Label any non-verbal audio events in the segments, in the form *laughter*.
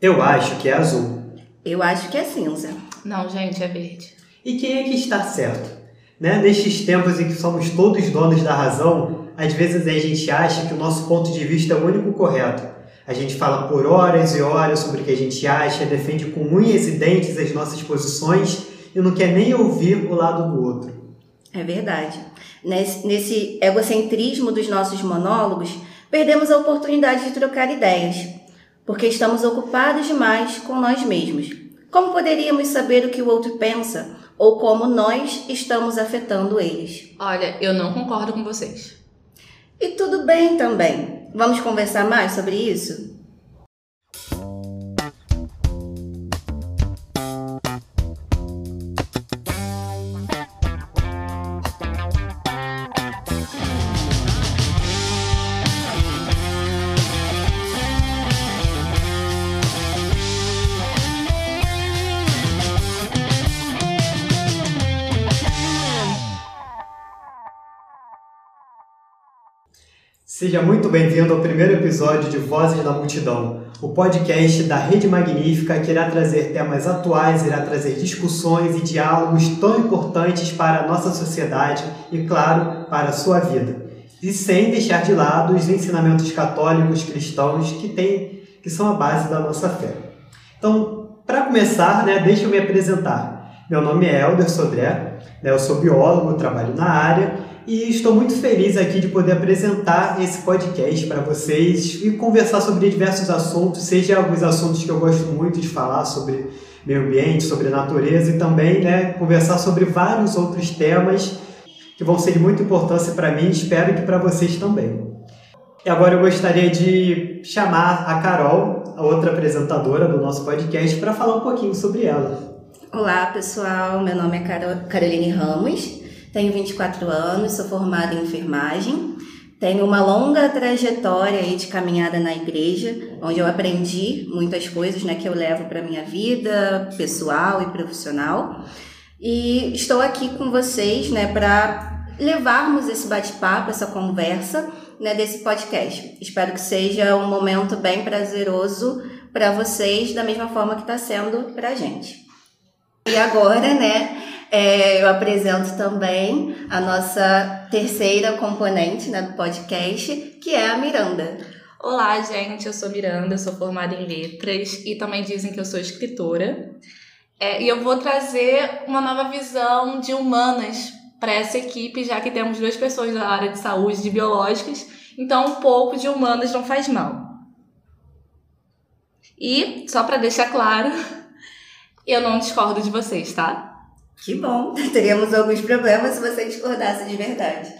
Eu acho que é azul. Eu acho que é cinza. Não, gente, é verde. E quem é que está certo? Né? Nestes tempos em que somos todos donos da razão, às vezes a gente acha que o nosso ponto de vista é o único correto. A gente fala por horas e horas sobre o que a gente acha, defende com unhas e dentes as nossas posições e não quer nem ouvir o lado do outro. É verdade. Nesse, nesse egocentrismo dos nossos monólogos, perdemos a oportunidade de trocar ideias, porque estamos ocupados demais com nós mesmos. Como poderíamos saber o que o outro pensa ou como nós estamos afetando eles? Olha, eu não concordo com vocês. E tudo bem também. Vamos conversar mais sobre isso? Seja muito bem-vindo ao primeiro episódio de Vozes da Multidão, o podcast da Rede Magnífica que irá trazer temas atuais, irá trazer discussões e diálogos tão importantes para a nossa sociedade e, claro, para a sua vida. E sem deixar de lado os ensinamentos católicos cristãos que, tem, que são a base da nossa fé. Então, para começar, né, deixa eu me apresentar. Meu nome é Helder Sodré, né, eu sou biólogo, trabalho na área e estou muito feliz aqui de poder apresentar esse podcast para vocês e conversar sobre diversos assuntos, seja alguns assuntos que eu gosto muito de falar sobre meio ambiente, sobre natureza e também né, conversar sobre vários outros temas que vão ser de muita importância para mim e espero que para vocês também. E agora eu gostaria de chamar a Carol, a outra apresentadora do nosso podcast, para falar um pouquinho sobre ela. Olá, pessoal. Meu nome é Caroline Ramos. Tenho 24 anos, sou formada em enfermagem. Tenho uma longa trajetória aí de caminhada na igreja, onde eu aprendi muitas coisas né, que eu levo para minha vida pessoal e profissional. E estou aqui com vocês né, para levarmos esse bate-papo, essa conversa né, desse podcast. Espero que seja um momento bem prazeroso para vocês, da mesma forma que está sendo para a gente. E agora, né, é, eu apresento também a nossa terceira componente né, do podcast, que é a Miranda. Olá, gente, eu sou Miranda, sou formada em letras e também dizem que eu sou escritora. É, e eu vou trazer uma nova visão de humanas para essa equipe, já que temos duas pessoas da área de saúde de biológicas, então um pouco de humanas não faz mal. E, só para deixar claro, *laughs* eu não discordo de vocês, tá? Que bom, *laughs* teríamos alguns problemas se você discordasse de verdade.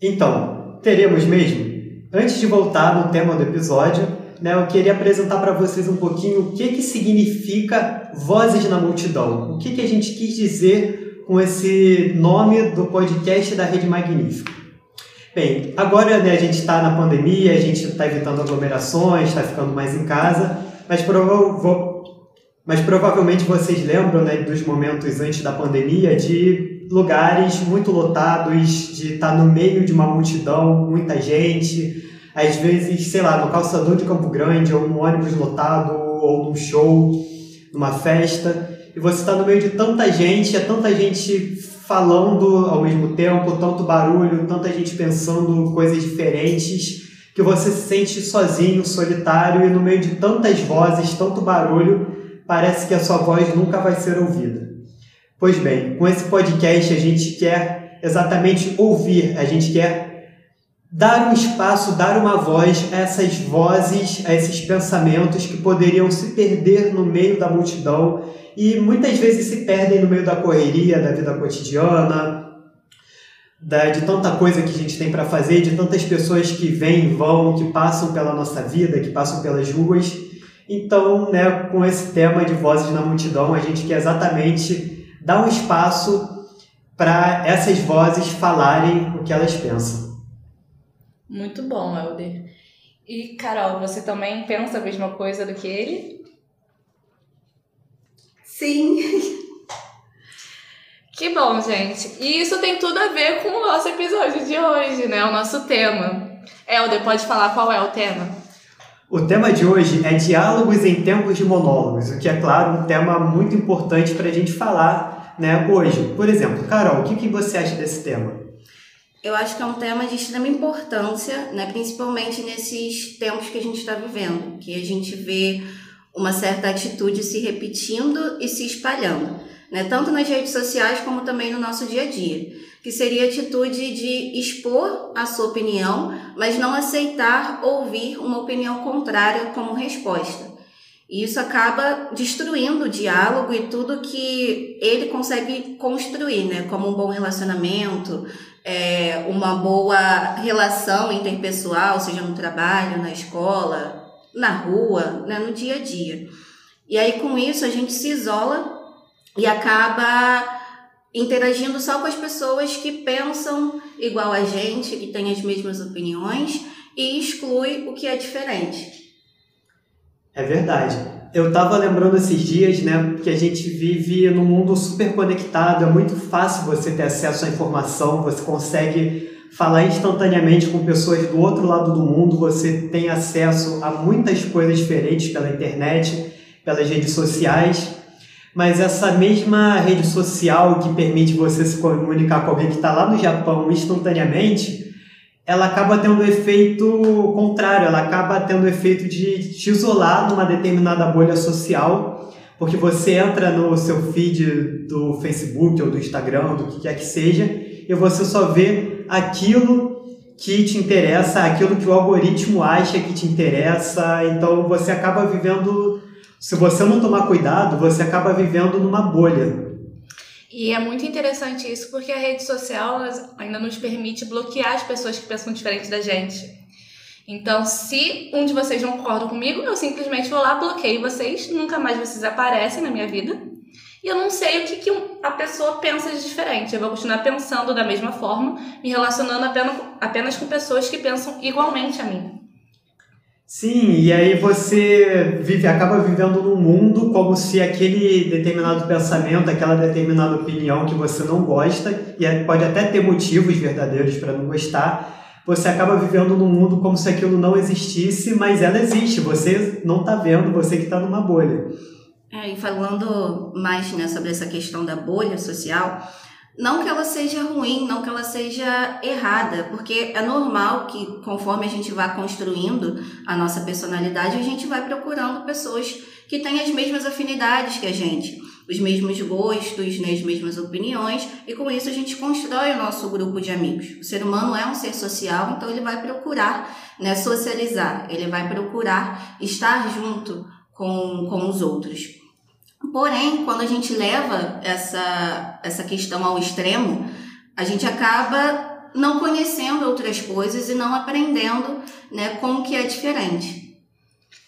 Então, teremos mesmo? Antes de voltar no tema do episódio, né, eu queria apresentar para vocês um pouquinho o que, que significa Vozes na Multidão. O que, que a gente quis dizer com esse nome do podcast da Rede Magnífica. Bem, agora né, a gente está na pandemia, a gente está evitando aglomerações, está ficando mais em casa, mas prova mas provavelmente vocês lembram né, dos momentos antes da pandemia de lugares muito lotados, de estar no meio de uma multidão, muita gente, às vezes, sei lá, no calçador de Campo Grande, ou num ônibus lotado, ou num show, numa festa, e você está no meio de tanta gente, é tanta gente falando ao mesmo tempo, tanto barulho, tanta gente pensando coisas diferentes, que você se sente sozinho, solitário, e no meio de tantas vozes, tanto barulho, parece que a sua voz nunca vai ser ouvida. Pois bem, com esse podcast a gente quer exatamente ouvir, a gente quer dar um espaço, dar uma voz a essas vozes, a esses pensamentos que poderiam se perder no meio da multidão e muitas vezes se perdem no meio da correria, da vida cotidiana, da, de tanta coisa que a gente tem para fazer, de tantas pessoas que vêm e vão, que passam pela nossa vida, que passam pelas ruas. Então, né, com esse tema de vozes na multidão, a gente quer exatamente dar um espaço para essas vozes falarem o que elas pensam. Muito bom, Helder. E, Carol, você também pensa a mesma coisa do que ele? Sim. *laughs* Que bom, gente. E isso tem tudo a ver com o nosso episódio de hoje, né? O nosso tema. Helder, pode falar qual é o tema? O tema de hoje é diálogos em tempos de monólogos, o que é, claro, um tema muito importante para a gente falar né, hoje. Por exemplo, Carol, o que, que você acha desse tema? Eu acho que é um tema de extrema importância, né, principalmente nesses tempos que a gente está vivendo, que a gente vê uma certa atitude se repetindo e se espalhando, né, tanto nas redes sociais como também no nosso dia a dia que seria a atitude de expor a sua opinião, mas não aceitar ouvir uma opinião contrária como resposta. E isso acaba destruindo o diálogo e tudo que ele consegue construir, né? Como um bom relacionamento, é, uma boa relação interpessoal, seja no trabalho, na escola, na rua, né? no dia a dia. E aí, com isso, a gente se isola e acaba interagindo só com as pessoas que pensam igual a gente, que têm as mesmas opiniões e exclui o que é diferente. É verdade. Eu estava lembrando esses dias, né, que a gente vive num mundo super conectado, é muito fácil você ter acesso à informação, você consegue falar instantaneamente com pessoas do outro lado do mundo, você tem acesso a muitas coisas diferentes pela internet, pelas redes sociais mas essa mesma rede social que permite você se comunicar com alguém que está lá no Japão instantaneamente, ela acaba tendo um efeito contrário, ela acaba tendo o efeito de te isolar numa determinada bolha social, porque você entra no seu feed do Facebook ou do Instagram, do que quer que seja, e você só vê aquilo que te interessa, aquilo que o algoritmo acha que te interessa, então você acaba vivendo se você não tomar cuidado, você acaba vivendo numa bolha. E é muito interessante isso porque a rede social ainda nos permite bloquear as pessoas que pensam diferente da gente. Então, se um de vocês não concorda comigo, eu simplesmente vou lá, bloqueio vocês, nunca mais vocês aparecem na minha vida. E eu não sei o que, que a pessoa pensa de diferente. Eu vou continuar pensando da mesma forma, me relacionando apenas, apenas com pessoas que pensam igualmente a mim. Sim, e aí você vive, acaba vivendo num mundo como se aquele determinado pensamento, aquela determinada opinião que você não gosta, e é, pode até ter motivos verdadeiros para não gostar, você acaba vivendo num mundo como se aquilo não existisse, mas ela existe, você não está vendo, você que está numa bolha. É, e falando mais né, sobre essa questão da bolha social, não que ela seja ruim, não que ela seja errada, porque é normal que conforme a gente vá construindo a nossa personalidade, a gente vai procurando pessoas que têm as mesmas afinidades que a gente, os mesmos gostos, né, as mesmas opiniões, e com isso a gente constrói o nosso grupo de amigos. O ser humano é um ser social, então ele vai procurar né, socializar, ele vai procurar estar junto com, com os outros. Porém, quando a gente leva essa, essa questão ao extremo, a gente acaba não conhecendo outras coisas e não aprendendo né, com o que é diferente.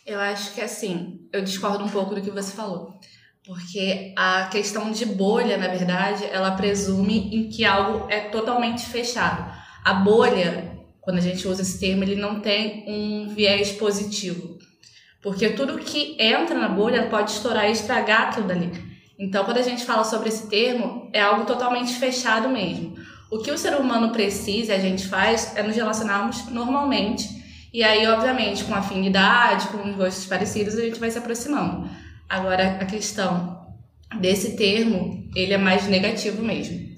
Eu acho que assim, eu discordo um pouco do que você falou. Porque a questão de bolha, na verdade, ela presume em que algo é totalmente fechado. A bolha, quando a gente usa esse termo, ele não tem um viés positivo. Porque tudo que entra na bolha pode estourar e estragar aquilo dali. Então, quando a gente fala sobre esse termo, é algo totalmente fechado mesmo. O que o ser humano precisa a gente faz é nos relacionarmos normalmente. E aí, obviamente, com afinidade, com gostos parecidos, a gente vai se aproximando. Agora, a questão desse termo, ele é mais negativo mesmo.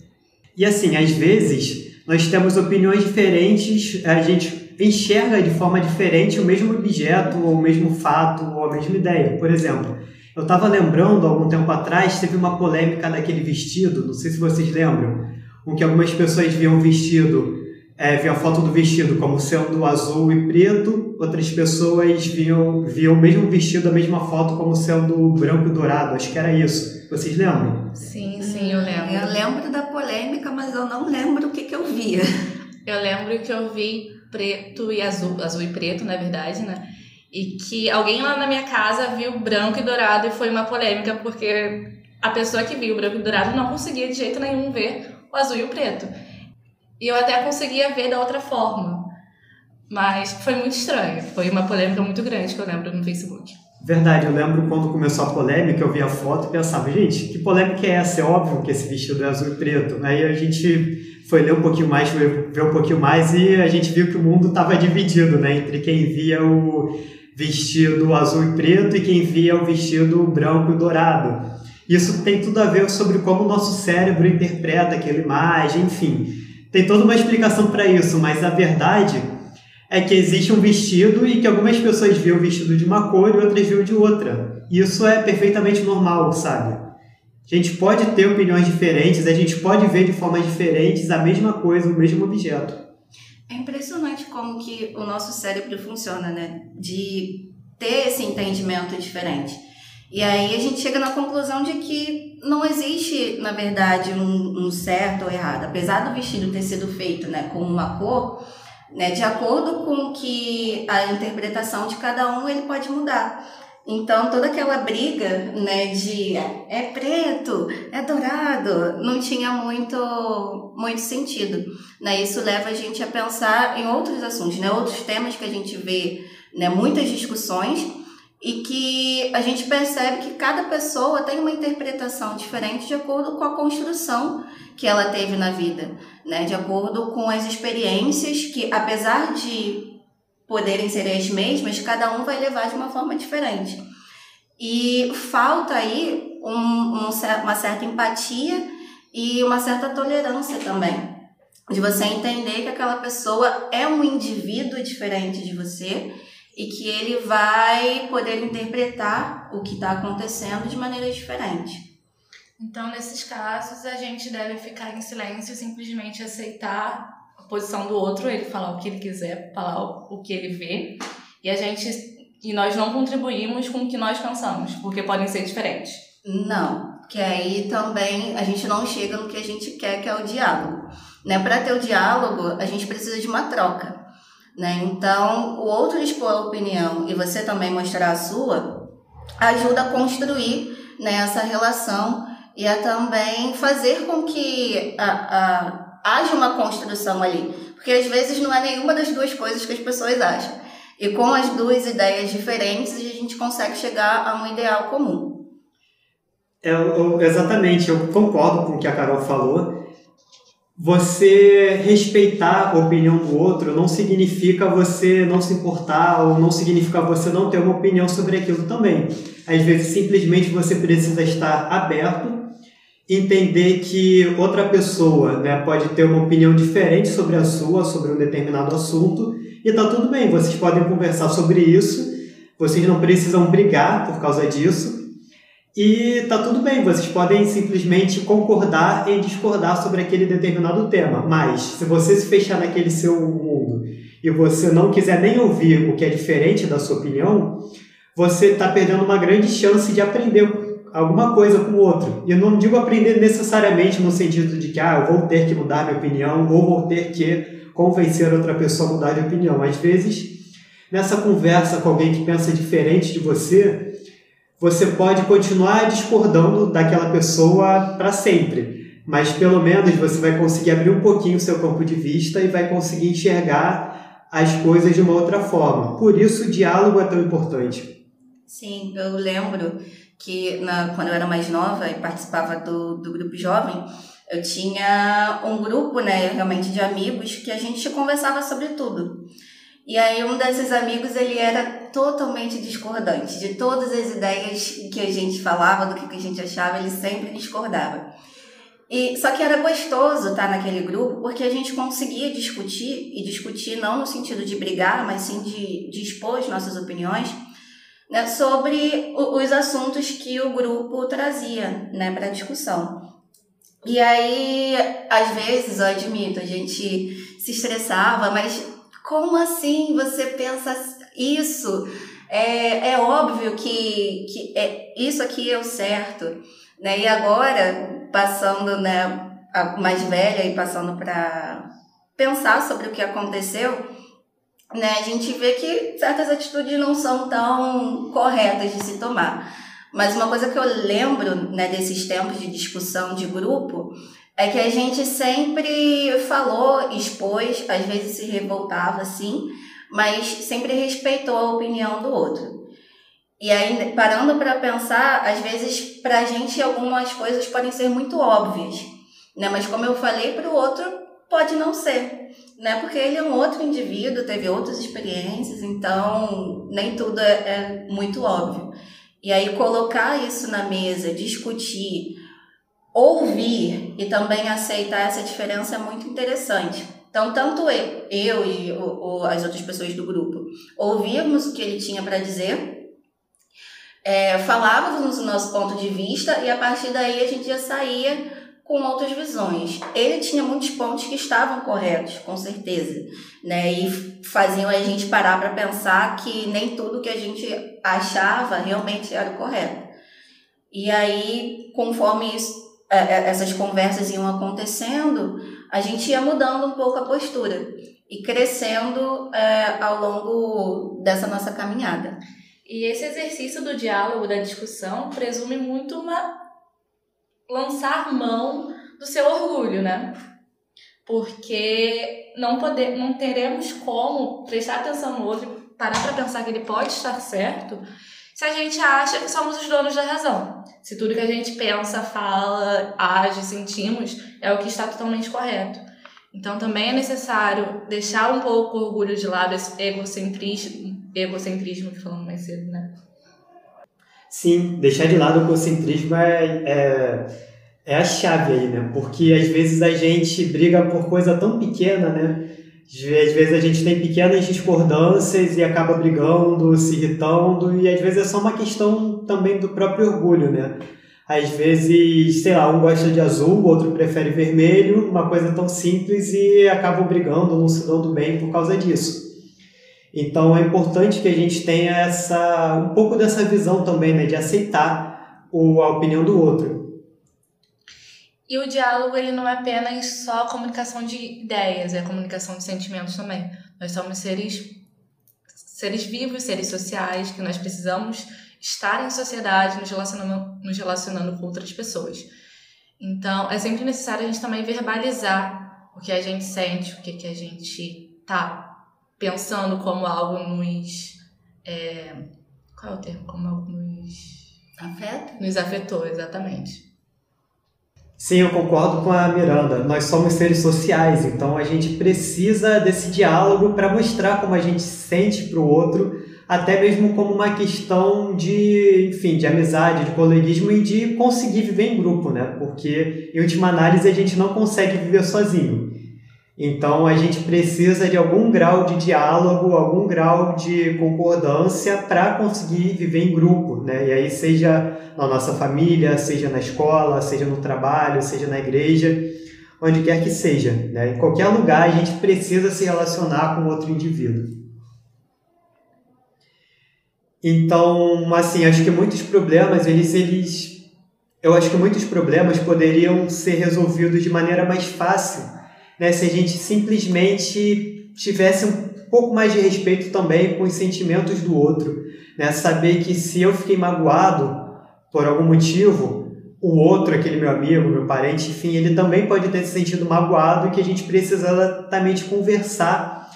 E assim, às vezes, nós temos opiniões diferentes, a gente enxerga de forma diferente o mesmo objeto, ou o mesmo fato, ou a mesma ideia. Por exemplo, eu estava lembrando, algum tempo atrás, teve uma polêmica daquele vestido, não sei se vocês lembram, com que algumas pessoas viam o vestido, é, viam a foto do vestido como sendo azul e preto, outras pessoas viam, viam o mesmo vestido, a mesma foto como sendo branco e dourado, acho que era isso. Vocês lembram? Sim, sim, eu lembro. Eu lembro da polêmica, mas eu não lembro o que, que eu via. Eu lembro que eu vi preto e azul, azul e preto, na verdade, né? E que alguém lá na minha casa viu branco e dourado e foi uma polêmica, porque a pessoa que viu branco e dourado não conseguia de jeito nenhum ver o azul e o preto. E eu até conseguia ver da outra forma. Mas foi muito estranho. Foi uma polêmica muito grande que eu lembro no Facebook. Verdade, eu lembro quando começou a polêmica, eu vi a foto e pensava, gente, que polêmica é essa? É óbvio que esse vestido é azul e preto. Aí a gente foi ler um pouquinho mais, foi ver um pouquinho mais e a gente viu que o mundo estava dividido, né? Entre quem via o vestido azul e preto e quem via o vestido branco e dourado. Isso tem tudo a ver sobre como o nosso cérebro interpreta aquela imagem, enfim. Tem toda uma explicação para isso, mas a verdade é que existe um vestido e que algumas pessoas viam o vestido de uma cor e outras viam de outra. Isso é perfeitamente normal, sabe? A gente pode ter opiniões diferentes, a gente pode ver de formas diferentes a mesma coisa, o mesmo objeto. É impressionante como que o nosso cérebro funciona, né? De ter esse entendimento diferente. E aí a gente chega na conclusão de que não existe, na verdade, um, um certo ou errado. Apesar do vestido ter sido feito né, com uma cor, né, de acordo com que a interpretação de cada um ele pode mudar. Então toda aquela briga né, de é preto, é dourado, não tinha muito, muito sentido. Né? Isso leva a gente a pensar em outros assuntos, né? outros temas que a gente vê né, muitas discussões e que a gente percebe que cada pessoa tem uma interpretação diferente de acordo com a construção que ela teve na vida, né? De acordo com as experiências que, apesar de poderem ser as mesmas, cada um vai levar de uma forma diferente. E falta aí um, um, uma certa empatia e uma certa tolerância também. De você entender que aquela pessoa é um indivíduo diferente de você e que ele vai poder interpretar o que está acontecendo de maneira diferente. Então, nesses casos, a gente deve ficar em silêncio simplesmente aceitar posição do outro, ele falar o que ele quiser, falar o que ele vê, e a gente e nós não contribuímos com o que nós pensamos, porque podem ser diferentes. Não, que aí também a gente não chega no que a gente quer, que é o diálogo. Né? Para ter o diálogo, a gente precisa de uma troca. Né? Então, o outro expor a opinião e você também mostrar a sua ajuda a construir né, essa relação e a também fazer com que a, a, haja uma construção ali. Porque às vezes não é nenhuma das duas coisas que as pessoas acham. E com as duas ideias diferentes, a gente consegue chegar a um ideal comum. É, eu, exatamente, eu concordo com o que a Carol falou você respeitar a opinião do outro não significa você não se importar ou não significa você não ter uma opinião sobre aquilo também. Às vezes, simplesmente você precisa estar aberto, entender que outra pessoa né, pode ter uma opinião diferente sobre a sua, sobre um determinado assunto, e tá tudo bem, vocês podem conversar sobre isso, vocês não precisam brigar por causa disso, e tá tudo bem, vocês podem simplesmente concordar e discordar sobre aquele determinado tema, mas se você se fechar naquele seu mundo e você não quiser nem ouvir o que é diferente da sua opinião, você está perdendo uma grande chance de aprender alguma coisa com o outro. E eu não digo aprender necessariamente no sentido de que ah, eu vou ter que mudar minha opinião ou vou ter que convencer outra pessoa a mudar de opinião. Às vezes, nessa conversa com alguém que pensa diferente de você, você pode continuar discordando daquela pessoa para sempre, mas pelo menos você vai conseguir abrir um pouquinho o seu campo de vista e vai conseguir enxergar as coisas de uma outra forma. Por isso o diálogo é tão importante. Sim, eu lembro que na, quando eu era mais nova e participava do, do grupo jovem, eu tinha um grupo, né, realmente de amigos que a gente conversava sobre tudo. E aí um desses amigos, ele era totalmente discordante de todas as ideias que a gente falava, do que a gente achava, ele sempre discordava. E só que era gostoso estar naquele grupo porque a gente conseguia discutir e discutir não no sentido de brigar, mas sim de, de expor as nossas opiniões né, sobre os assuntos que o grupo trazia né, para discussão. E aí, às vezes, eu admito, a gente se estressava, mas como assim você pensa isso? É, é óbvio que, que é, isso aqui é o certo. Né? E agora, passando né, a mais velha e passando para pensar sobre o que aconteceu, né, a gente vê que certas atitudes não são tão corretas de se tomar. Mas uma coisa que eu lembro né, desses tempos de discussão de grupo é que a gente sempre falou, expôs, às vezes se revoltava assim, mas sempre respeitou a opinião do outro. E aí, parando para pensar, às vezes para a gente algumas coisas podem ser muito óbvias, né? Mas como eu falei, para o outro pode não ser, né? Porque ele é um outro indivíduo, teve outras experiências, então nem tudo é, é muito óbvio. E aí colocar isso na mesa, discutir, ouvir e também aceitar essa diferença é muito interessante. Então, tanto eu, e as outras pessoas do grupo ouvíamos o que ele tinha para dizer, é, falávamos o nosso ponto de vista e a partir daí a gente já saía com outras visões. Ele tinha muitos pontos que estavam corretos, com certeza, né? E faziam a gente parar para pensar que nem tudo que a gente achava realmente era correto. E aí, conforme isso, é, é, essas conversas iam acontecendo, a gente ia mudando um pouco a postura e crescendo é, ao longo dessa nossa caminhada. E esse exercício do diálogo, da discussão, presume muito uma lançar mão do seu orgulho, né? Porque não, poder, não teremos como prestar atenção no outro parar para pensar que ele pode estar certo se a gente acha que somos os donos da razão. Se tudo que a gente pensa, fala, age, sentimos é o que está totalmente correto. Então também é necessário deixar um pouco o orgulho de lado, esse egocentrismo, egocentrismo que falamos mais cedo, né? Sim, deixar de lado o egocentrismo é, é, é a chave aí, né? Porque às vezes a gente briga por coisa tão pequena, né? Às vezes a gente tem pequenas discordâncias e acaba brigando, se irritando, e às vezes é só uma questão também do próprio orgulho, né? Às vezes, sei lá, um gosta de azul, o outro prefere vermelho, uma coisa tão simples e acabam brigando, não se dando bem por causa disso. Então é importante que a gente tenha essa um pouco dessa visão também, né, de aceitar o, a opinião do outro. E o diálogo ele não é apenas só comunicação de ideias, é comunicação de sentimentos também. Nós somos seres seres vivos, seres sociais, que nós precisamos estar em sociedade, nos relacionando, nos relacionando com outras pessoas. Então, é sempre necessário a gente também verbalizar o que a gente sente, o que, que a gente tá pensando como algo nos. É, qual é o termo? Como algo nos. Afeta? Nos afetou, exatamente. Sim, eu concordo com a Miranda. Nós somos seres sociais, então a gente precisa desse diálogo para mostrar como a gente sente para o outro, até mesmo como uma questão de, enfim, de amizade, de coleguismo e de conseguir viver em grupo, né? Porque, em última análise, a gente não consegue viver sozinho. Então a gente precisa de algum grau de diálogo, algum grau de concordância para conseguir viver em grupo, né? E aí seja na nossa família, seja na escola, seja no trabalho, seja na igreja, onde quer que seja, né? Em qualquer lugar a gente precisa se relacionar com outro indivíduo. Então, assim, acho que muitos problemas eles eles eu acho que muitos problemas poderiam ser resolvidos de maneira mais fácil né, se a gente simplesmente tivesse um pouco mais de respeito também com os sentimentos do outro. Né? Saber que se eu fiquei magoado por algum motivo, o outro, aquele meu amigo, meu parente, enfim, ele também pode ter se sentido magoado e que a gente precisa exatamente conversar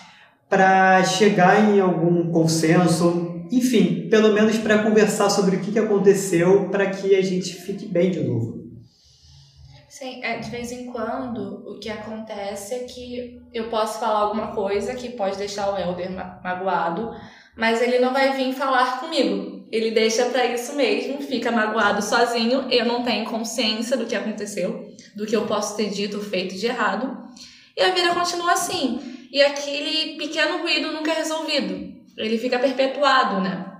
para chegar em algum consenso, enfim, pelo menos para conversar sobre o que aconteceu para que a gente fique bem de novo. Sim, é, de vez em quando o que acontece é que eu posso falar alguma coisa que pode deixar o Helder magoado, mas ele não vai vir falar comigo. Ele deixa para isso mesmo, fica magoado sozinho, eu não tenho consciência do que aconteceu, do que eu posso ter dito ou feito de errado, e a vida continua assim. E aquele pequeno ruído nunca é resolvido. Ele fica perpetuado, né?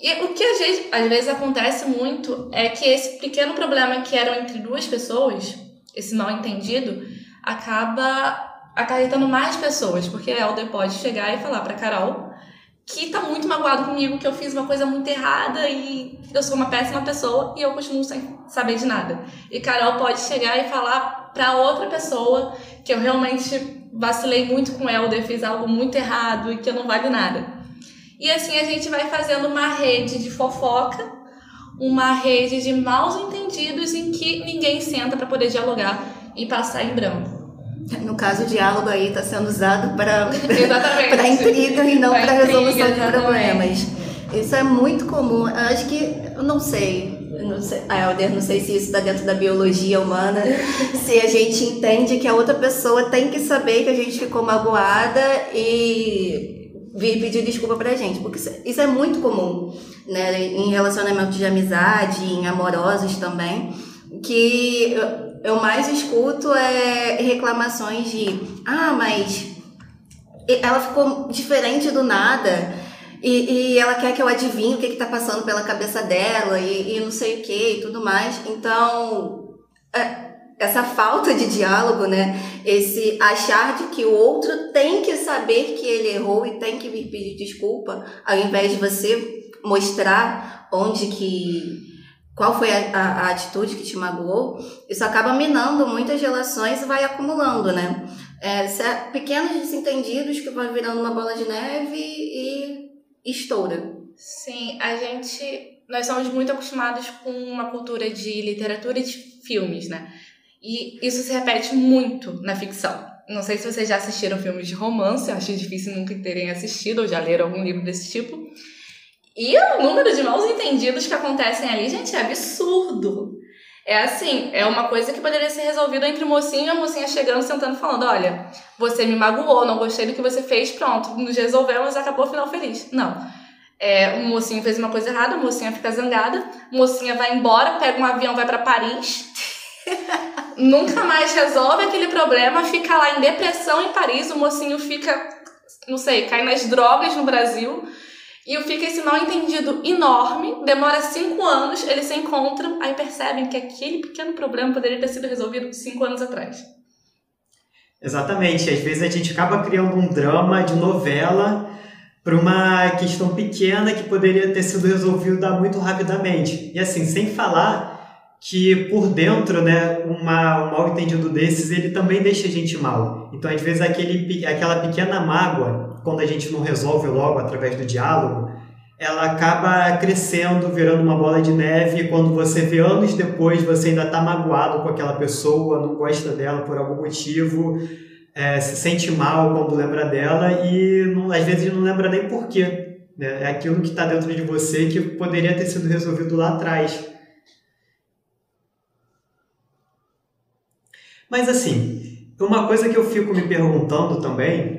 E o que às vezes, às vezes acontece muito é que esse pequeno problema que era entre duas pessoas, esse mal entendido, acaba acarretando mais pessoas, porque a Elder pode chegar e falar para Carol que tá muito magoado comigo, que eu fiz uma coisa muito errada e eu sou uma péssima pessoa e eu continuo sem saber de nada. E Carol pode chegar e falar para outra pessoa que eu realmente vacilei muito com Elder, fiz algo muito errado e que eu não valho nada. E assim a gente vai fazendo uma rede de fofoca, uma rede de maus entendidos em que ninguém senta para poder dialogar e passar em branco. No caso, o diálogo aí está sendo usado para *laughs* *laughs* para intriga e não para resolução de problemas. Isso é muito comum. Eu acho que, eu não sei, não sei, Helder, não sei se isso está dentro da biologia humana, *laughs* se a gente entende que a outra pessoa tem que saber que a gente ficou magoada e vir pedir desculpa pra gente, porque isso é muito comum, né, em relacionamentos de amizade, em amorosos também, que eu mais escuto é reclamações de, ah, mas ela ficou diferente do nada, e, e, ela quer que eu adivinhe o que está passando pela cabeça dela e, e, não sei o que e tudo mais. Então, é, essa falta de diálogo, né? Esse achar de que o outro tem que saber que ele errou e tem que vir pedir desculpa, ao invés de você mostrar onde que qual foi a, a, a atitude que te magoou, isso acaba minando muitas relações e vai acumulando, né? É, pequenos desentendidos que vai virando uma bola de neve e estoura. Sim, a gente. Nós somos muito acostumados com uma cultura de literatura e de filmes, né? E isso se repete muito na ficção. Não sei se vocês já assistiram filmes de romance, acho difícil nunca terem assistido ou já leram algum livro desse tipo. E o número de maus entendidos que acontecem ali, gente, é absurdo. É assim, é uma coisa que poderia ser resolvida entre o mocinho e a mocinha chegando, sentando, falando: olha, você me magoou, não gostei do que você fez, pronto, nos resolvemos, acabou o final feliz. Não. É, o mocinho fez uma coisa errada, a mocinha fica zangada, a mocinha vai embora, pega um avião, vai para Paris. *laughs* nunca mais resolve aquele problema, fica lá em depressão em Paris, o mocinho fica, não sei, cai nas drogas no Brasil e fica esse mal entendido enorme, demora cinco anos, eles se encontram, aí percebem que aquele pequeno problema poderia ter sido resolvido cinco anos atrás. Exatamente, às vezes a gente acaba criando um drama de novela para uma questão pequena que poderia ter sido resolvida muito rapidamente. E assim, sem falar que por dentro, né, uma, um mal entendido desses, ele também deixa a gente mal. Então, às vezes, aquele, aquela pequena mágoa quando a gente não resolve logo através do diálogo, ela acaba crescendo, virando uma bola de neve, e quando você vê anos depois, você ainda está magoado com aquela pessoa, não gosta dela por algum motivo, é, se sente mal quando lembra dela e não, às vezes não lembra nem porquê. Né? É aquilo que está dentro de você que poderia ter sido resolvido lá atrás. Mas assim, uma coisa que eu fico me perguntando também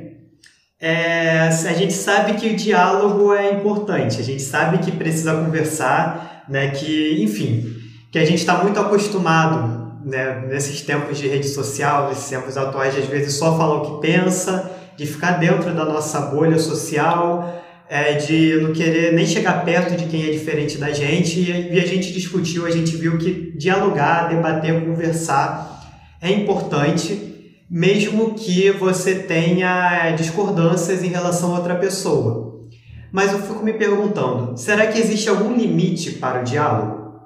é, a gente sabe que o diálogo é importante, a gente sabe que precisa conversar, né, que, enfim, que a gente está muito acostumado né, nesses tempos de rede social, nesses tempos atuais, de às vezes só falar o que pensa, de ficar dentro da nossa bolha social, é, de não querer nem chegar perto de quem é diferente da gente, e a gente discutiu, a gente viu que dialogar, debater, conversar é importante mesmo que você tenha discordâncias em relação a outra pessoa. Mas eu fico me perguntando, será que existe algum limite para o diálogo?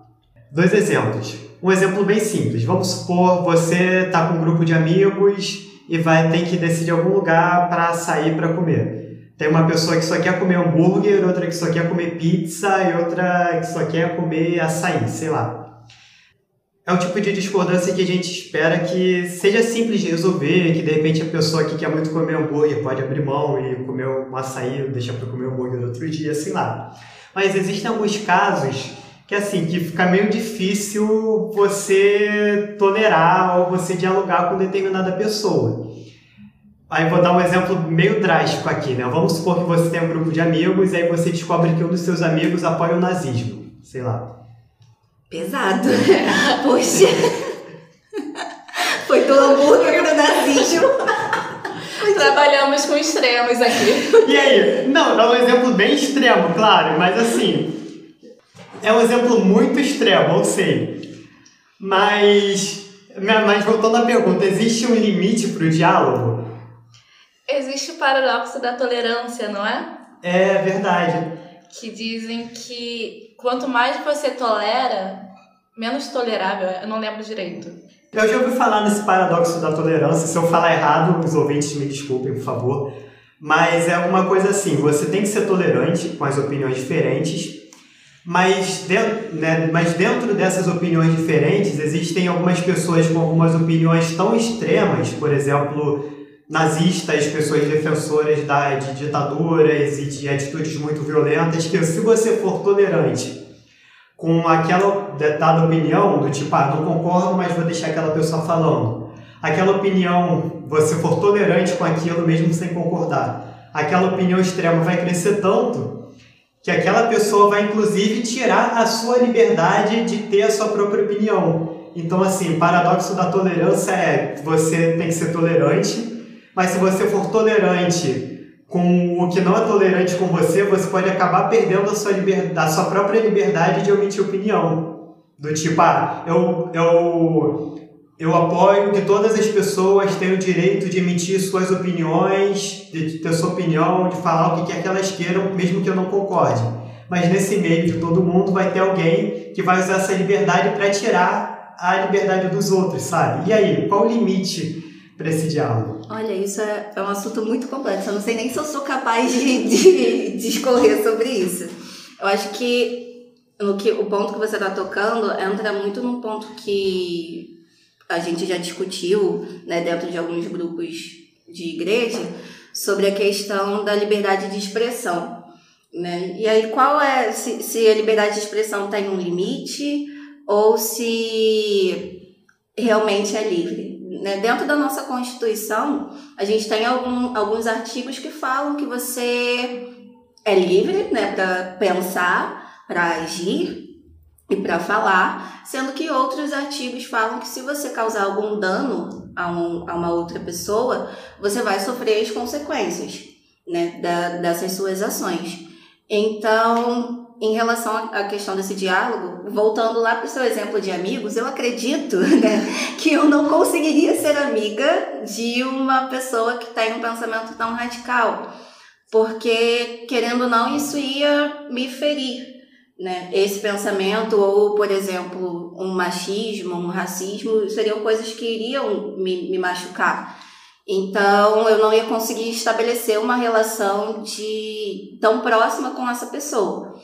Dois exemplos. Um exemplo bem simples. Vamos supor você está com um grupo de amigos e vai ter que decidir algum lugar para sair para comer. Tem uma pessoa que só quer comer hambúrguer, outra que só quer comer pizza e outra que só quer comer açaí, sei lá é o tipo de discordância que a gente espera que seja simples de resolver, que de repente a pessoa que quer muito comer hambúrguer pode abrir mão e comer um açaí, deixar para comer hambúrguer outro dia, sei lá. Mas existem alguns casos que assim, que fica meio difícil você tolerar ou você dialogar com determinada pessoa. Aí vou dar um exemplo meio drástico aqui, né? Vamos supor que você tem um grupo de amigos e aí você descobre que um dos seus amigos apoia o nazismo, sei lá. Pesado. *laughs* Poxa. Foi do hambúrguer pro nazismo. *laughs* Trabalhamos com extremos aqui. E aí? Não, é um exemplo bem extremo, claro, mas assim. É um exemplo muito extremo, eu sei. Mas. Mas voltando à pergunta, existe um limite para o diálogo? Existe o paradoxo da tolerância, não é? É verdade. Que dizem que quanto mais você tolera, menos tolerável é. Eu não lembro direito. Eu já ouvi falar nesse paradoxo da tolerância. Se eu falar errado, os ouvintes me desculpem, por favor. Mas é uma coisa assim: você tem que ser tolerante com as opiniões diferentes, mas dentro, né, mas dentro dessas opiniões diferentes existem algumas pessoas com algumas opiniões tão extremas, por exemplo, nazistas, pessoas defensoras da, de ditaduras e de atitudes muito violentas, que se você for tolerante com aquela dada opinião, do tipo, ah, não concordo, mas vou deixar aquela pessoa falando. Aquela opinião, você for tolerante com aquilo mesmo sem concordar. Aquela opinião extrema vai crescer tanto que aquela pessoa vai inclusive tirar a sua liberdade de ter a sua própria opinião. Então, assim, paradoxo da tolerância é você tem que ser tolerante, mas se você for tolerante com o que não é tolerante com você, você pode acabar perdendo a sua, liberdade, a sua própria liberdade de omitir opinião. Do tipo, ah, eu, eu, eu apoio que todas as pessoas tenham o direito de emitir suas opiniões, de ter sua opinião, de falar o que quer que elas queiram, mesmo que eu não concorde. Mas nesse meio de todo mundo vai ter alguém que vai usar essa liberdade para tirar a liberdade dos outros, sabe? E aí, qual o limite para esse diálogo? Olha, isso é, é, um assunto muito complexo. Eu não sei nem se eu sou capaz de, de, discorrer sobre isso. Eu acho que, no que o ponto que você está tocando entra muito num ponto que a gente já discutiu né, dentro de alguns grupos de igreja sobre a questão da liberdade de expressão. Né? E aí, qual é, se, se a liberdade de expressão tem um limite ou se realmente é livre? Né? Dentro da nossa Constituição, a gente tem algum, alguns artigos que falam que você é livre né, para pensar, para agir e para falar, sendo que outros artigos falam que se você causar algum dano a, um, a uma outra pessoa, você vai sofrer as consequências né, da, dessas suas ações. Então, em relação à questão desse diálogo, voltando lá para o seu exemplo de amigos, eu acredito *laughs* né, que eu não conseguiria ser amiga de uma pessoa que tem um pensamento tão radical, porque, querendo ou não, isso ia me ferir. Né? Esse pensamento, ou, por exemplo, um machismo, um racismo, seriam coisas que iriam me, me machucar. Então, eu não ia conseguir estabelecer uma relação de tão próxima com essa pessoa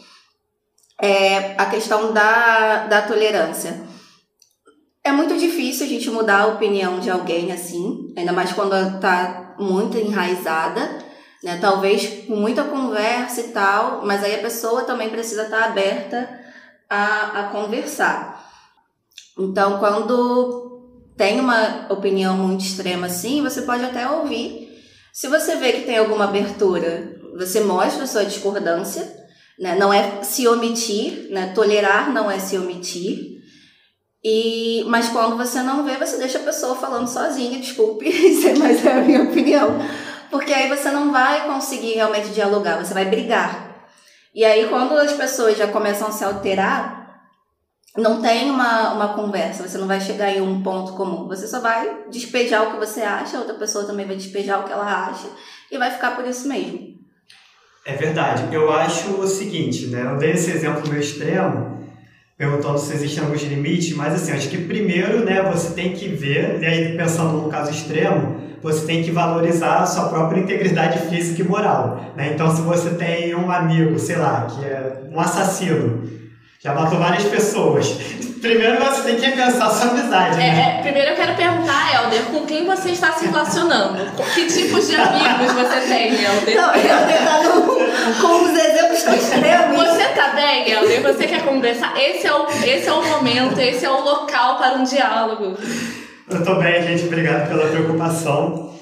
é a questão da, da tolerância. É muito difícil a gente mudar a opinião de alguém assim, ainda mais quando está muito enraizada, né? Talvez com muita conversa e tal, mas aí a pessoa também precisa estar tá aberta a, a conversar. Então, quando tem uma opinião muito extrema assim, você pode até ouvir. Se você vê que tem alguma abertura, você mostra a sua discordância, né? Não é se omitir, né? tolerar não é se omitir. E, mas quando você não vê, você deixa a pessoa falando sozinha, desculpe, *laughs* mas é a minha opinião. Porque aí você não vai conseguir realmente dialogar, você vai brigar. E aí, quando as pessoas já começam a se alterar, não tem uma, uma conversa, você não vai chegar em um ponto comum. Você só vai despejar o que você acha, outra pessoa também vai despejar o que ela acha, e vai ficar por isso mesmo. É verdade. Eu acho o seguinte, né? Eu dei esse exemplo meio extremo, perguntando se existem alguns limites, mas assim, acho que primeiro, né, você tem que ver, e aí pensando no caso extremo, você tem que valorizar a sua própria integridade física e moral, né? Então, se você tem um amigo, sei lá, que é um assassino, já matou várias pessoas. Primeiro você tem que pensar sua amizade. É, né? é, primeiro eu quero perguntar, Helder, com quem você está se relacionando? Que tipos de amigos você tem, Helder? Não, Helder tá no, com os exemplos extremos. Você tá bem, Helder? Você quer conversar? Esse é, o, esse é o momento, esse é o local para um diálogo. Eu tô bem, gente. Obrigado pela preocupação.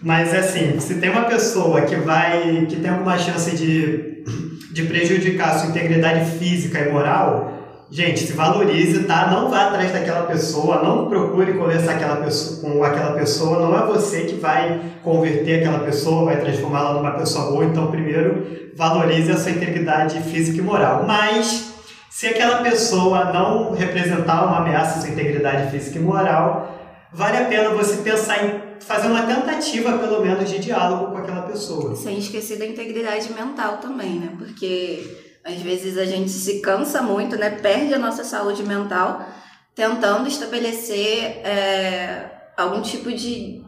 Mas assim, se tem uma pessoa que vai, que tem alguma chance de, de prejudicar sua integridade física e moral, gente, se valorize, tá? Não vá atrás daquela pessoa, não procure conversar aquela pessoa, com aquela pessoa, não é você que vai converter aquela pessoa, vai transformá-la numa pessoa boa, então primeiro valorize a sua integridade física e moral. Mas se aquela pessoa não representar uma ameaça à sua integridade física e moral, vale a pena você pensar em fazer uma tentativa, pelo menos, de diálogo com aquela pessoa. Sem esquecer da integridade mental também, né? Porque às vezes a gente se cansa muito, né? Perde a nossa saúde mental tentando estabelecer é, algum tipo de,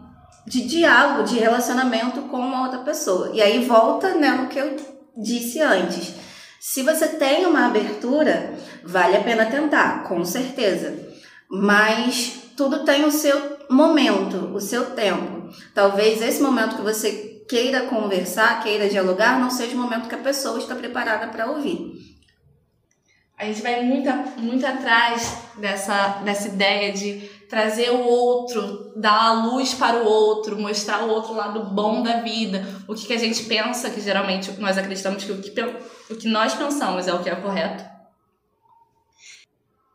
de diálogo, de relacionamento com uma outra pessoa. E aí volta né, no que eu disse antes. Se você tem uma abertura, vale a pena tentar, com certeza. Mas tudo tem o seu momento, o seu tempo. Talvez esse momento que você queira conversar, queira dialogar, não seja o momento que a pessoa está preparada para ouvir. A gente vai muito, muito atrás dessa, dessa ideia de trazer o outro, dar a luz para o outro, mostrar o outro lado bom da vida, o que, que a gente pensa, que geralmente nós acreditamos que o, que o que nós pensamos é o que é correto.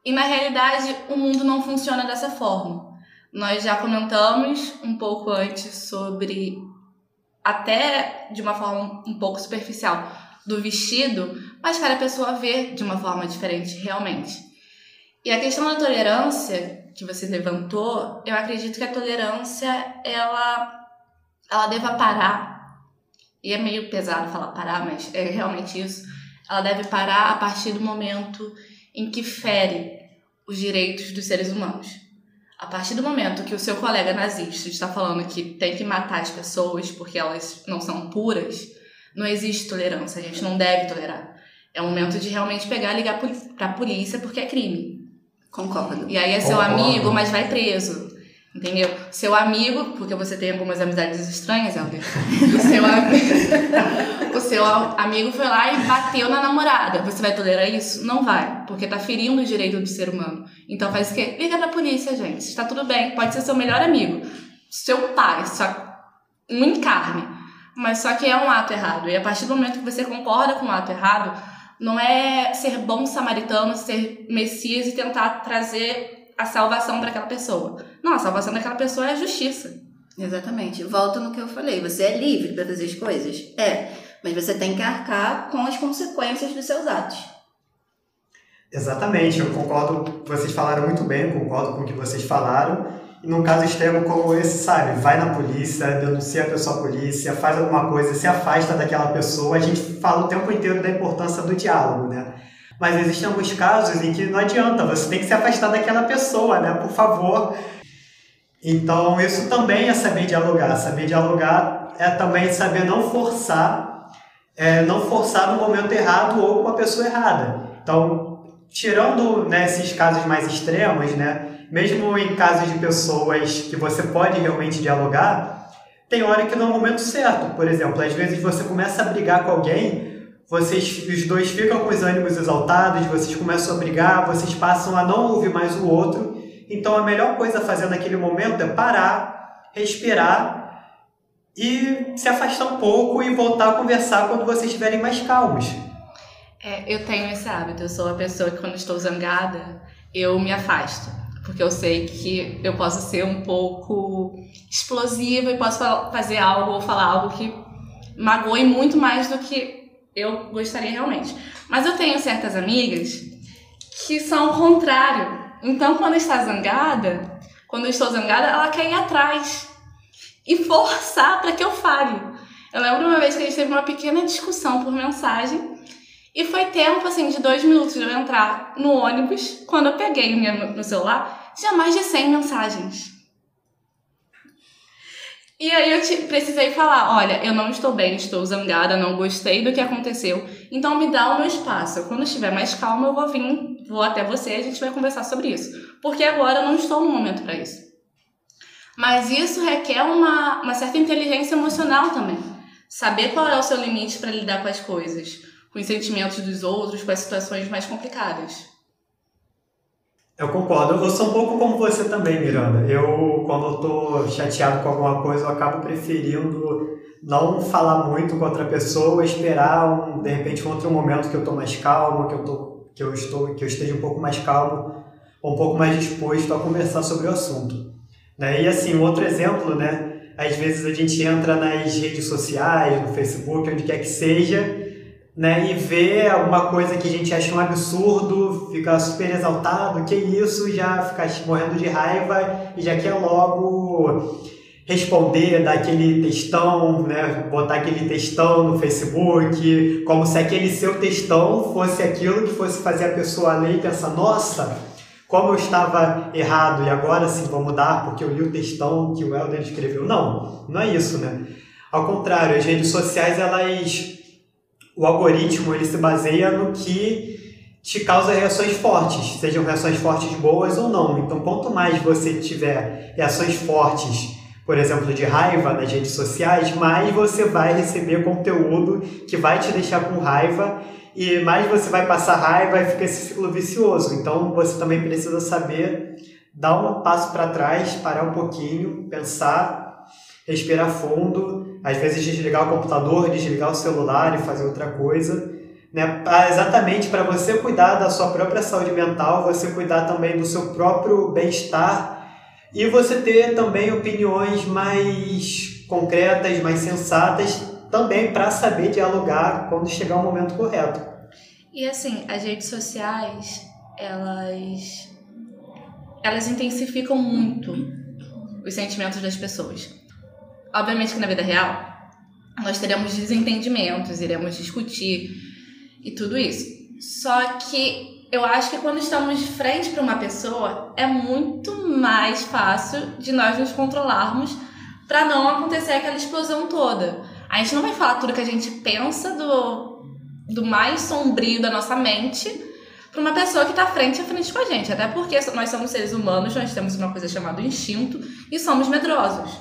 E na realidade, o mundo não funciona dessa forma. Nós já comentamos um pouco antes sobre, até de uma forma um pouco superficial, do vestido, mas cada pessoa vê de uma forma diferente, realmente. E a questão da tolerância que você levantou, eu acredito que a tolerância ela ela deva parar. E é meio pesado falar parar, mas é realmente isso. Ela deve parar a partir do momento em que fere os direitos dos seres humanos. A partir do momento que o seu colega nazista está falando que tem que matar as pessoas porque elas não são puras, não existe tolerância, a gente não deve tolerar. É o momento de realmente pegar e ligar para a polícia porque é crime. Concordo. E aí é seu Concordo. amigo, mas vai preso. Entendeu? Seu amigo, porque você tem algumas amizades estranhas, Helder. *laughs* O seu, *laughs* o seu amigo foi lá e bateu na namorada. Você vai tolerar isso? Não vai, porque tá ferindo o direito do ser humano. Então faz o quê? Liga pra polícia, gente. Está tudo bem. Pode ser seu melhor amigo, seu pai, só um encarne. Mas só que é um ato errado. E a partir do momento que você concorda com o ato errado, não é ser bom samaritano, ser messias e tentar trazer a salvação para aquela pessoa. Não, a salvação daquela pessoa é a justiça. Exatamente. Volto no que eu falei. Você é livre para fazer as coisas? É. Mas você tem que arcar com as consequências dos seus atos. Exatamente. Eu concordo. Vocês falaram muito bem, concordo com o que vocês falaram. E num caso extremo como esse, sabe, vai na polícia, denuncia a pessoa à polícia, faz alguma coisa, se afasta daquela pessoa. A gente fala o tempo inteiro da importância do diálogo, né? Mas existem alguns casos em que não adianta, você tem que se afastar daquela pessoa, né? Por favor. Então, isso também é saber dialogar. Saber dialogar é também saber não forçar, é, não forçar no momento errado ou com a pessoa errada. Então, tirando né, esses casos mais extremos, né? mesmo em casos de pessoas que você pode realmente dialogar, tem hora que não é o momento certo. Por exemplo, às vezes você começa a brigar com alguém, vocês os dois ficam com os ânimos exaltados, vocês começam a brigar, vocês passam a não ouvir mais o outro. Então a melhor coisa a fazer naquele momento é parar, respirar e se afastar um pouco e voltar a conversar quando vocês estiverem mais calmos. É, eu tenho esse hábito, eu sou a pessoa que quando estou zangada, eu me afasto porque eu sei que eu posso ser um pouco explosiva e posso fazer algo ou falar algo que magoe muito mais do que eu gostaria realmente. Mas eu tenho certas amigas que são o contrário. Então, quando está zangada, quando eu estou zangada, ela quer ir atrás e forçar para que eu fale. Eu lembro uma vez que a gente teve uma pequena discussão por mensagem e foi tempo, assim, de dois minutos de eu entrar no ônibus. Quando eu peguei meu celular, tinha mais de 100 mensagens. E aí eu te, precisei falar, olha, eu não estou bem, estou zangada, não gostei do que aconteceu, então me dá o meu espaço. Quando estiver mais calma, eu vou vir, vou até você e a gente vai conversar sobre isso. Porque agora eu não estou no momento para isso. Mas isso requer uma, uma certa inteligência emocional também. Saber qual é o seu limite para lidar com as coisas com os sentimentos dos outros, com as situações mais complicadas. Eu concordo. Eu sou um pouco como você também, Miranda. Eu, quando eu tô chateado com alguma coisa, eu acabo preferindo não falar muito com outra pessoa, esperar um, de repente um outro momento que eu tô mais calmo, que eu tô que eu estou que eu esteja um pouco mais calmo, um pouco mais disposto a conversar sobre o assunto. Né? E assim, outro exemplo, né? Às vezes a gente entra nas redes sociais, no Facebook, onde quer que seja, né, e ver alguma coisa que a gente acha um absurdo, fica super exaltado, que isso, já fica morrendo de raiva e já quer logo responder, dar aquele textão, né, botar aquele textão no Facebook, como se aquele seu textão fosse aquilo que fosse fazer a pessoa ler e pensar, nossa, como eu estava errado e agora sim vou mudar porque eu li o textão que o Helder escreveu. Não, não é isso, né? Ao contrário, as redes sociais, elas o algoritmo ele se baseia no que te causa reações fortes, sejam reações fortes boas ou não. Então, quanto mais você tiver reações fortes, por exemplo, de raiva nas redes sociais, mais você vai receber conteúdo que vai te deixar com raiva e mais você vai passar raiva e fica esse ciclo vicioso. Então você também precisa saber dar um passo para trás, parar um pouquinho, pensar, respirar fundo, às vezes desligar o computador, desligar o celular e fazer outra coisa. Né? Exatamente para você cuidar da sua própria saúde mental, você cuidar também do seu próprio bem-estar e você ter também opiniões mais concretas, mais sensatas, também para saber dialogar quando chegar o momento correto. E assim, as redes sociais, elas elas intensificam muito os sentimentos das pessoas. Obviamente que na vida real nós teremos desentendimentos, iremos discutir e tudo isso. Só que eu acho que quando estamos de frente para uma pessoa é muito mais fácil de nós nos controlarmos para não acontecer aquela explosão toda. A gente não vai falar tudo que a gente pensa do do mais sombrio da nossa mente para uma pessoa que está frente a frente com a gente. Até porque nós somos seres humanos, nós temos uma coisa chamada instinto e somos medrosos.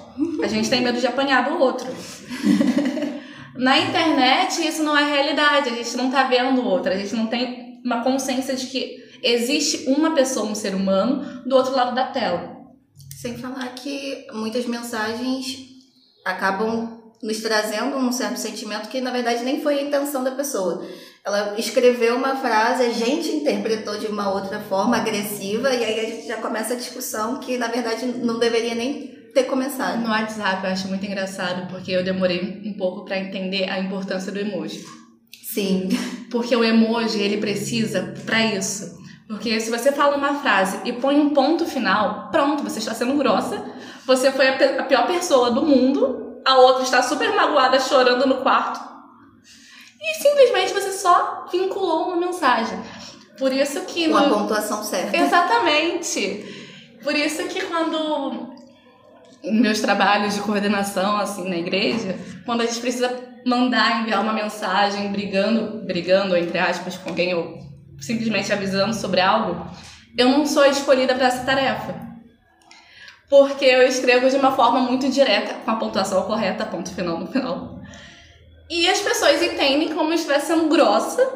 A gente tem medo de apanhar do outro. *laughs* Na internet, isso não é realidade. A gente não está vendo o outro. A gente não tem uma consciência de que existe uma pessoa, um ser humano, do outro lado da tela. Sem falar que muitas mensagens acabam nos trazendo um certo sentimento que na verdade nem foi a intenção da pessoa. Ela escreveu uma frase, a gente interpretou de uma outra forma agressiva e aí a gente já começa a discussão que na verdade não deveria nem ter começado. No WhatsApp eu acho muito engraçado porque eu demorei um pouco para entender a importância do emoji. Sim. Porque o emoji ele precisa para isso. Porque se você fala uma frase e põe um ponto final, pronto, você está sendo grossa, você foi a pior pessoa do mundo a outra está super magoada, chorando no quarto. E simplesmente você só vinculou uma mensagem. Por isso que. Com no... a pontuação certa. Exatamente. Por isso que quando. Meus trabalhos de coordenação, assim, na igreja, quando a gente precisa mandar enviar uma mensagem brigando, brigando, entre aspas, com alguém ou simplesmente avisando sobre algo, eu não sou escolhida para essa tarefa porque eu escrevo de uma forma muito direta, com a pontuação correta, ponto final no final. E as pessoas entendem como eu estivesse sendo grossa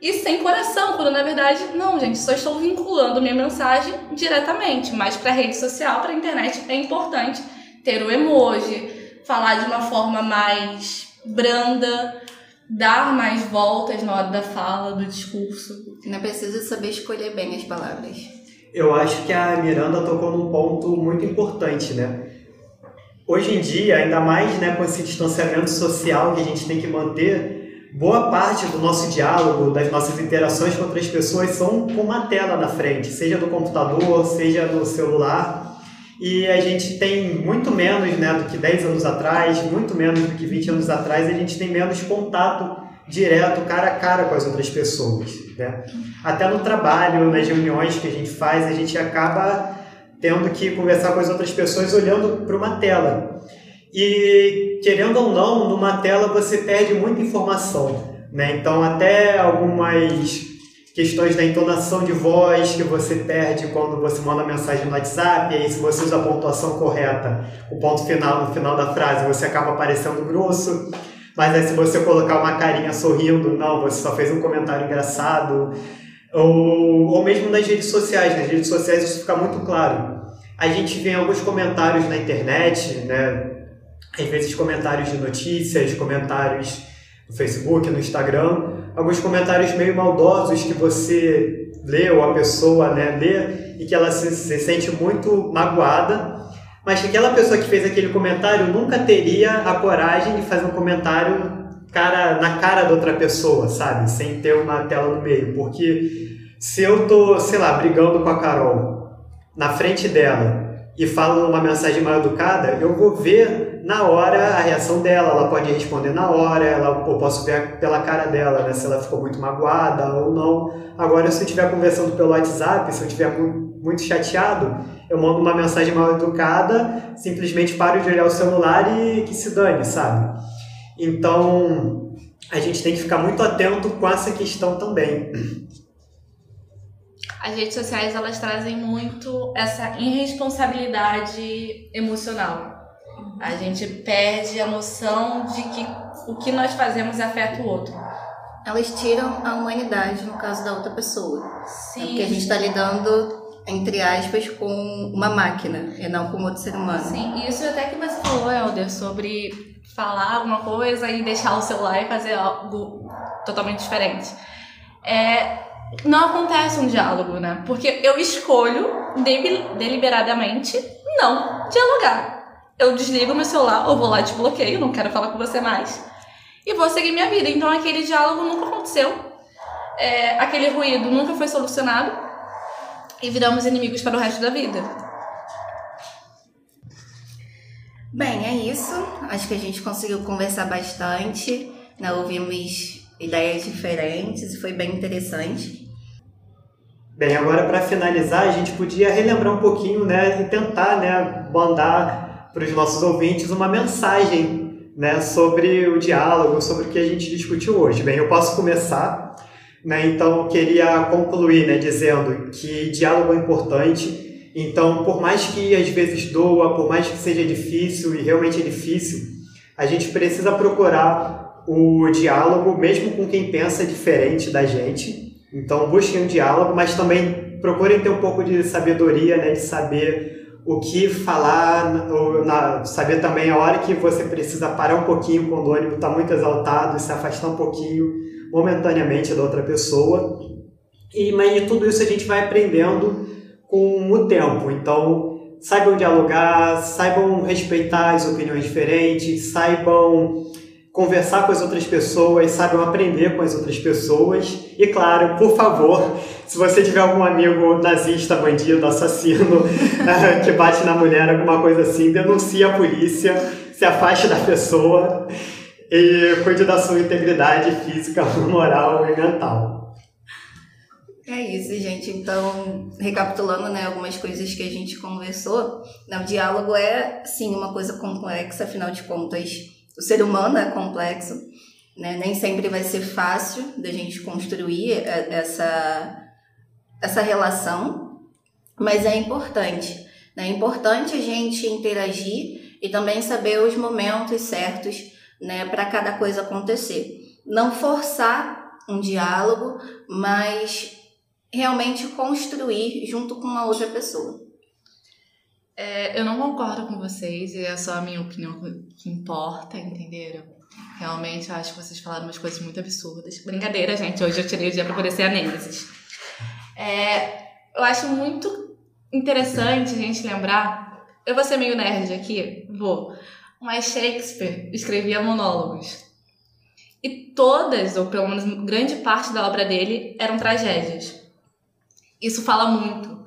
e sem coração, quando na verdade, não, gente, só estou vinculando minha mensagem diretamente. Mas para rede social, para internet, é importante ter o emoji, falar de uma forma mais branda, dar mais voltas na hora da fala, do discurso. Não precisa saber escolher bem as palavras eu acho que a Miranda tocou num ponto muito importante, né? Hoje em dia, ainda mais né, com esse distanciamento social que a gente tem que manter, boa parte do nosso diálogo, das nossas interações com outras pessoas são com uma tela na frente, seja no computador, seja no celular. E a gente tem muito menos né, do que 10 anos atrás, muito menos do que 20 anos atrás, a gente tem menos contato direto, cara a cara com as outras pessoas. Né? Até no trabalho, nas reuniões que a gente faz, a gente acaba tendo que conversar com as outras pessoas olhando para uma tela. E, querendo ou não, numa tela você perde muita informação. Né? Então, até algumas questões da entonação de voz que você perde quando você manda mensagem no WhatsApp, e aí se você usa a pontuação correta, o ponto final no final da frase, você acaba parecendo grosso. Mas aí se você colocar uma carinha sorrindo, não, você só fez um comentário engraçado. Ou, ou mesmo nas redes sociais, nas redes sociais isso fica muito claro. A gente vê alguns comentários na internet, né? Às vezes comentários de notícias, comentários no Facebook, no Instagram, alguns comentários meio maldosos que você lê ou a pessoa né, lê e que ela se, se sente muito magoada mas que aquela pessoa que fez aquele comentário nunca teria a coragem de fazer um comentário cara na cara da outra pessoa, sabe? Sem ter uma tela no meio. Porque se eu tô, sei lá, brigando com a Carol na frente dela e falo uma mensagem mal educada, eu vou ver na hora a reação dela. Ela pode responder na hora, ela, eu posso ver pela cara dela, né? Se ela ficou muito magoada ou não. Agora, se eu estiver conversando pelo WhatsApp, se eu estiver muito chateado, eu mando uma mensagem mal educada, simplesmente paro de olhar o celular e que se dane, sabe? Então, a gente tem que ficar muito atento com essa questão também. As redes sociais, elas trazem muito essa irresponsabilidade emocional. A gente perde a noção de que o que nós fazemos afeta o outro. elas tiram a humanidade no caso da outra pessoa. Sim. É porque a gente está lidando, entre aspas, com uma máquina e não com outro ser humano. Sim, isso até que você falou, Helder, sobre falar alguma coisa e deixar o celular e fazer algo totalmente diferente. É, não acontece um diálogo, né? Porque eu escolho deliberadamente não dialogar. Eu desligo meu celular ou vou lá e te bloqueio, não quero falar com você mais. E vou seguir minha vida. Então aquele diálogo nunca aconteceu. É, aquele ruído nunca foi solucionado. E viramos inimigos para o resto da vida. Bem, é isso. Acho que a gente conseguiu conversar bastante. Né? Ouvimos ideias diferentes e foi bem interessante. Bem, agora para finalizar, a gente podia relembrar um pouquinho, né, e tentar, né, mandar para os nossos ouvintes uma mensagem, né, sobre o diálogo, sobre o que a gente discutiu hoje. Bem, eu posso começar, né, então eu queria concluir, né, dizendo que diálogo é importante. Então, por mais que às vezes doa, por mais que seja difícil e realmente é difícil, a gente precisa procurar o diálogo mesmo com quem pensa diferente da gente então busquem um diálogo, mas também procurem ter um pouco de sabedoria, né, de saber o que falar, ou na, saber também a hora que você precisa parar um pouquinho quando o ânimo está muito exaltado e se afastar um pouquinho momentaneamente da outra pessoa. E mas tudo isso a gente vai aprendendo com o tempo. Então saibam dialogar, saibam respeitar as opiniões diferentes, saibam conversar com as outras pessoas, saibam aprender com as outras pessoas. E claro, por favor, se você tiver algum amigo nazista, bandido, assassino, *laughs* que bate na mulher, alguma coisa assim, denuncie a polícia, se afaste da pessoa e cuide da sua integridade física, *laughs* moral e mental. É isso, gente. Então, recapitulando né, algumas coisas que a gente conversou, né, o diálogo é, sim, uma coisa complexa, afinal de contas, o ser humano é complexo, né? Nem sempre vai ser fácil da gente construir essa, essa relação, mas é importante. Né? É importante a gente interagir e também saber os momentos certos né, para cada coisa acontecer. Não forçar um diálogo, mas realmente construir junto com uma outra pessoa. É, eu não concordo com vocês e é só a minha opinião que importa, entenderam? Realmente eu acho que vocês falaram umas coisas muito absurdas. Brincadeira, gente, hoje eu tirei o dia pra poder ser a Nêmesis. É, eu acho muito interessante a gente lembrar. Eu vou ser meio nerd aqui, vou. Mas Shakespeare escrevia monólogos. E todas, ou pelo menos grande parte da obra dele, eram tragédias. Isso fala muito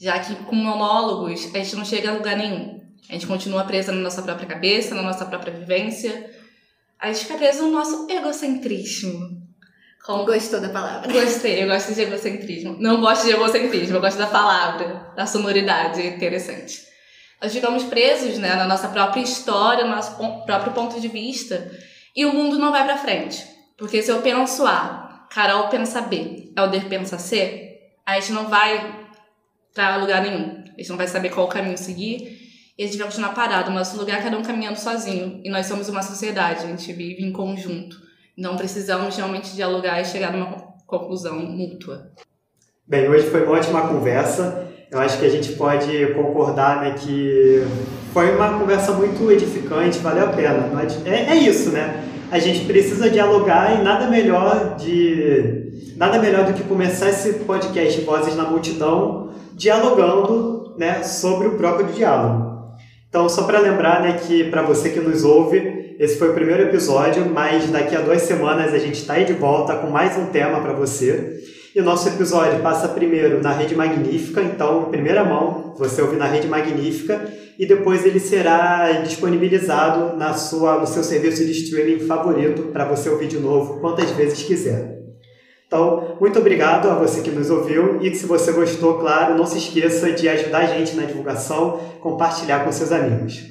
já que com monólogos a gente não chega a lugar nenhum. A gente continua presa na nossa própria cabeça, na nossa própria vivência. A gente fica preso no nosso egocentrismo. Como... Gostou da palavra? Gostei, eu gosto de egocentrismo. Não gosto de egocentrismo, eu gosto da palavra, da sonoridade, é interessante. Nós ficamos presos né, na nossa própria história, no nosso próprio ponto de vista, e o mundo não vai para frente. Porque se eu penso A, Carol pensa B, Helder pensa C, a gente não vai para lugar nenhum. A gente não vai saber qual caminho seguir e a gente vai continuar parado. O nosso lugar é cada um caminhando sozinho. E nós somos uma sociedade, a gente vive em conjunto. Não precisamos realmente dialogar e chegar numa conclusão mútua. Bem, hoje foi uma ótima conversa. Eu acho que a gente pode concordar né, que foi uma conversa muito edificante, valeu a pena. É, é isso, né? A gente precisa dialogar e nada melhor de nada melhor do que começar esse podcast Vozes na Multidão dialogando né, sobre o próprio diálogo. Então, só para lembrar né, que para você que nos ouve, esse foi o primeiro episódio, mas daqui a duas semanas a gente está aí de volta com mais um tema para você. E o nosso episódio passa primeiro na Rede Magnífica, então, em primeira mão, você ouve na Rede Magnífica, e depois ele será disponibilizado na sua, no seu serviço de streaming favorito para você ouvir de novo quantas vezes quiser. Então, muito obrigado a você que nos ouviu e se você gostou, claro, não se esqueça de ajudar a gente na divulgação, compartilhar com seus amigos.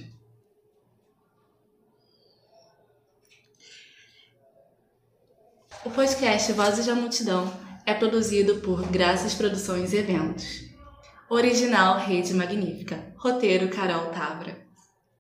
O podcast Vozes da Multidão é produzido por Graças Produções e Eventos. Original Rede Magnífica. Roteiro Carol Tavra.